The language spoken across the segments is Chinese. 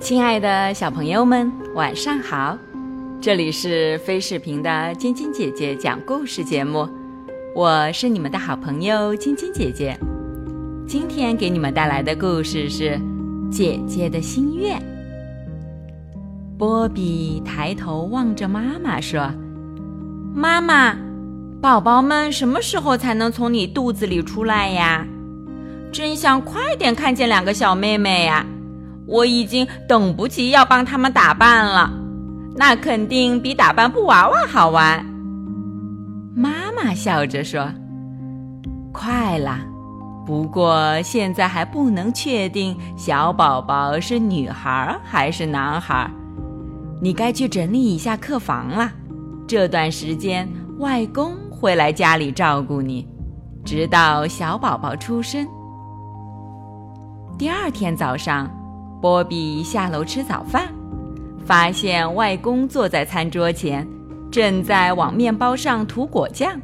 亲爱的小朋友们，晚上好！这里是飞视频的晶晶姐姐讲故事节目，我是你们的好朋友晶晶姐姐。今天给你们带来的故事是《姐姐的心愿》。波比抬头望着妈妈说：“妈妈，宝宝们什么时候才能从你肚子里出来呀？真想快点看见两个小妹妹呀！”我已经等不及要帮他们打扮了，那肯定比打扮布娃娃好玩。妈妈笑着说：“快了，不过现在还不能确定小宝宝是女孩还是男孩。你该去整理一下客房了。这段时间，外公会来家里照顾你，直到小宝宝出生。”第二天早上。波比下楼吃早饭，发现外公坐在餐桌前，正在往面包上涂果酱。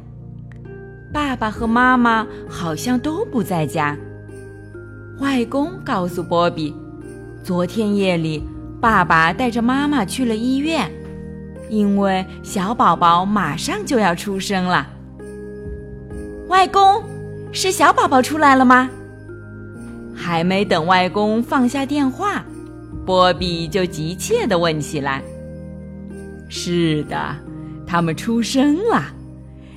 爸爸和妈妈好像都不在家。外公告诉波比，昨天夜里爸爸带着妈妈去了医院，因为小宝宝马上就要出生了。外公，是小宝宝出来了吗？还没等外公放下电话，波比就急切地问起来：“是的，他们出生了，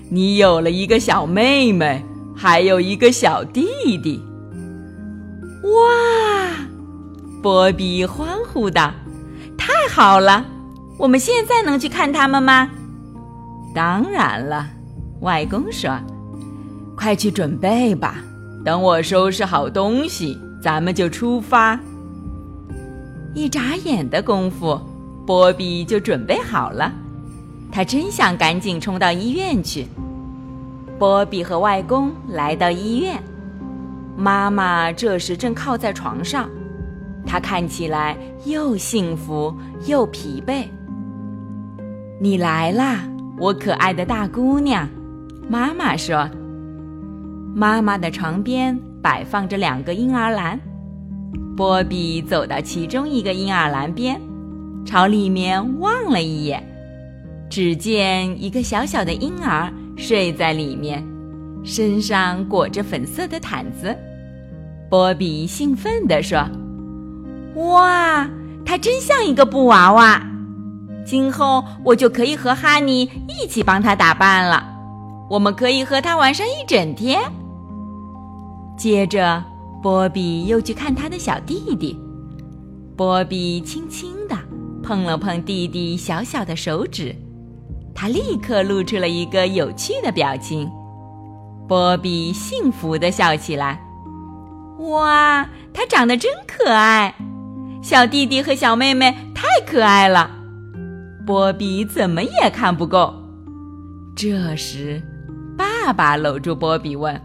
你有了一个小妹妹，还有一个小弟弟。”哇！波比欢呼道：“太好了！我们现在能去看他们吗？”“当然了。”外公说，“快去准备吧。”等我收拾好东西，咱们就出发。一眨眼的功夫，波比就准备好了。他真想赶紧冲到医院去。波比和外公来到医院，妈妈这时正靠在床上，她看起来又幸福又疲惫。你来啦，我可爱的大姑娘，妈妈说。妈妈的床边摆放着两个婴儿篮，波比走到其中一个婴儿篮边，朝里面望了一眼，只见一个小小的婴儿睡在里面，身上裹着粉色的毯子。波比兴奋地说：“哇，他真像一个布娃娃！今后我就可以和哈尼一起帮他打扮了，我们可以和他玩上一整天。”接着，波比又去看他的小弟弟。波比轻轻地碰了碰弟弟小小的手指，他立刻露出了一个有趣的表情。波比幸福地笑起来：“哇，他长得真可爱！小弟弟和小妹妹太可爱了，波比怎么也看不够。”这时，爸爸搂住波比问。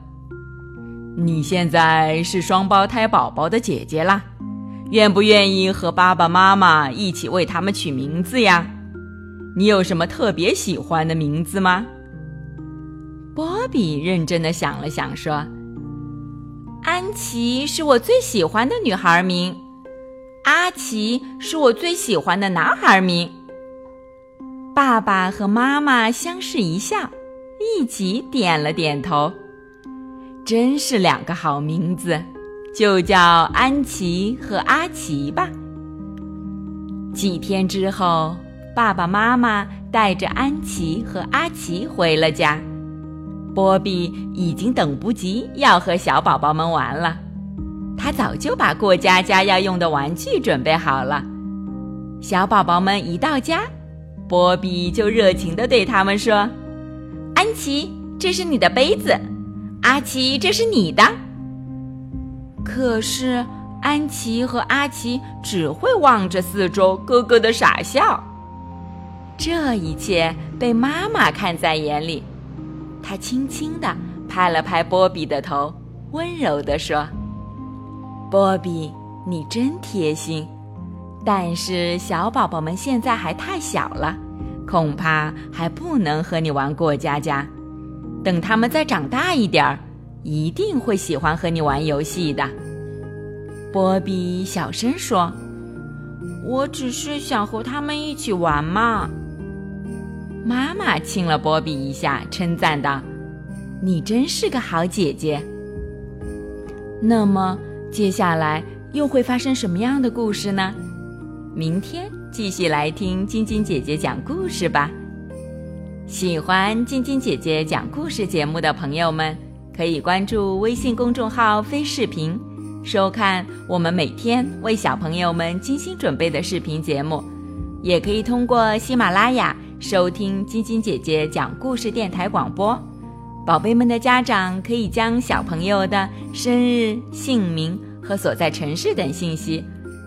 你现在是双胞胎宝宝的姐姐啦，愿不愿意和爸爸妈妈一起为他们取名字呀？你有什么特别喜欢的名字吗？波比认真的想了想，说：“安琪是我最喜欢的女孩名，阿奇是我最喜欢的男孩名。”爸爸和妈妈相视一笑，一起点了点头。真是两个好名字，就叫安琪和阿奇吧。几天之后，爸爸妈妈带着安琪和阿奇回了家。波比已经等不及要和小宝宝们玩了，他早就把过家家要用的玩具准备好了。小宝宝们一到家，波比就热情地对他们说：“安琪，这是你的杯子。”阿奇，这是你的。可是安琪和阿奇只会望着四周，咯咯的傻笑。这一切被妈妈看在眼里，她轻轻地拍了拍波比的头，温柔地说：“波比，你真贴心。但是小宝宝们现在还太小了，恐怕还不能和你玩过家家。”等他们再长大一点儿，一定会喜欢和你玩游戏的。波比小声说：“我只是想和他们一起玩嘛。妈妈亲了波比一下，称赞道：“你真是个好姐姐。”那么接下来又会发生什么样的故事呢？明天继续来听晶晶姐姐讲故事吧。喜欢晶晶姐姐讲故事节目的朋友们，可以关注微信公众号“飞视频”，收看我们每天为小朋友们精心准备的视频节目。也可以通过喜马拉雅收听晶晶姐姐讲故事电台广播。宝贝们的家长可以将小朋友的生日、姓名和所在城市等信息，